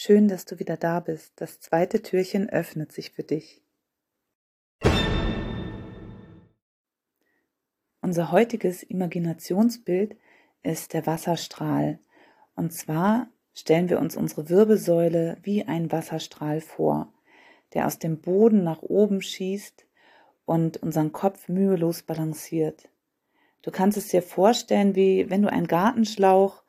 Schön, dass du wieder da bist. Das zweite Türchen öffnet sich für dich. Unser heutiges Imaginationsbild ist der Wasserstrahl. Und zwar stellen wir uns unsere Wirbelsäule wie ein Wasserstrahl vor, der aus dem Boden nach oben schießt und unseren Kopf mühelos balanciert. Du kannst es dir vorstellen, wie wenn du einen Gartenschlauch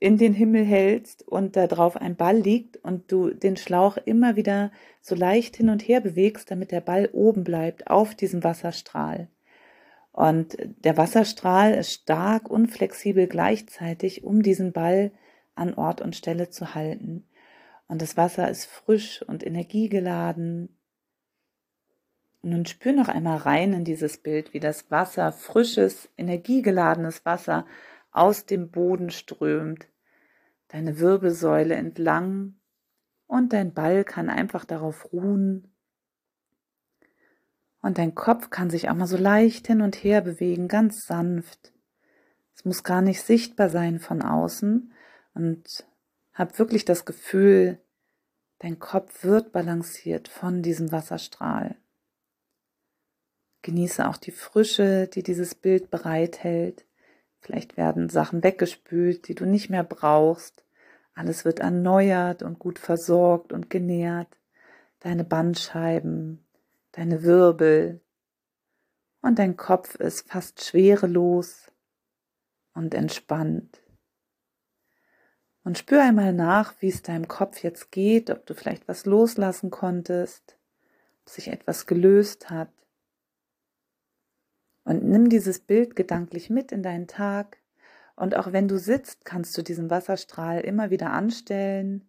in den Himmel hältst und da drauf ein Ball liegt und du den Schlauch immer wieder so leicht hin und her bewegst, damit der Ball oben bleibt auf diesem Wasserstrahl. Und der Wasserstrahl ist stark und flexibel gleichzeitig, um diesen Ball an Ort und Stelle zu halten. Und das Wasser ist frisch und energiegeladen. Nun spür noch einmal rein in dieses Bild, wie das Wasser, frisches, energiegeladenes Wasser aus dem Boden strömt, deine Wirbelsäule entlang und dein Ball kann einfach darauf ruhen. Und dein Kopf kann sich auch mal so leicht hin und her bewegen, ganz sanft. Es muss gar nicht sichtbar sein von außen und hab wirklich das Gefühl, dein Kopf wird balanciert von diesem Wasserstrahl. Genieße auch die Frische, die dieses Bild bereithält. Vielleicht werden Sachen weggespült, die du nicht mehr brauchst. Alles wird erneuert und gut versorgt und genährt. Deine Bandscheiben, deine Wirbel. Und dein Kopf ist fast schwerelos und entspannt. Und spür einmal nach, wie es deinem Kopf jetzt geht, ob du vielleicht was loslassen konntest, ob sich etwas gelöst hat. Und nimm dieses Bild gedanklich mit in deinen Tag. Und auch wenn du sitzt, kannst du diesen Wasserstrahl immer wieder anstellen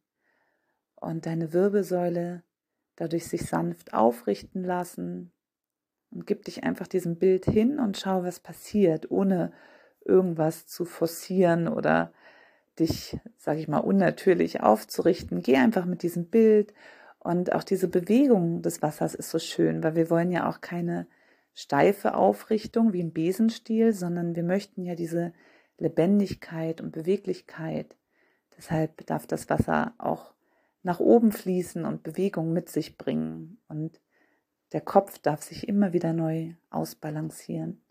und deine Wirbelsäule dadurch sich sanft aufrichten lassen. Und gib dich einfach diesem Bild hin und schau, was passiert, ohne irgendwas zu forcieren oder dich, sage ich mal, unnatürlich aufzurichten. Geh einfach mit diesem Bild und auch diese Bewegung des Wassers ist so schön, weil wir wollen ja auch keine steife Aufrichtung wie ein Besenstiel, sondern wir möchten ja diese Lebendigkeit und Beweglichkeit. Deshalb darf das Wasser auch nach oben fließen und Bewegung mit sich bringen und der Kopf darf sich immer wieder neu ausbalancieren.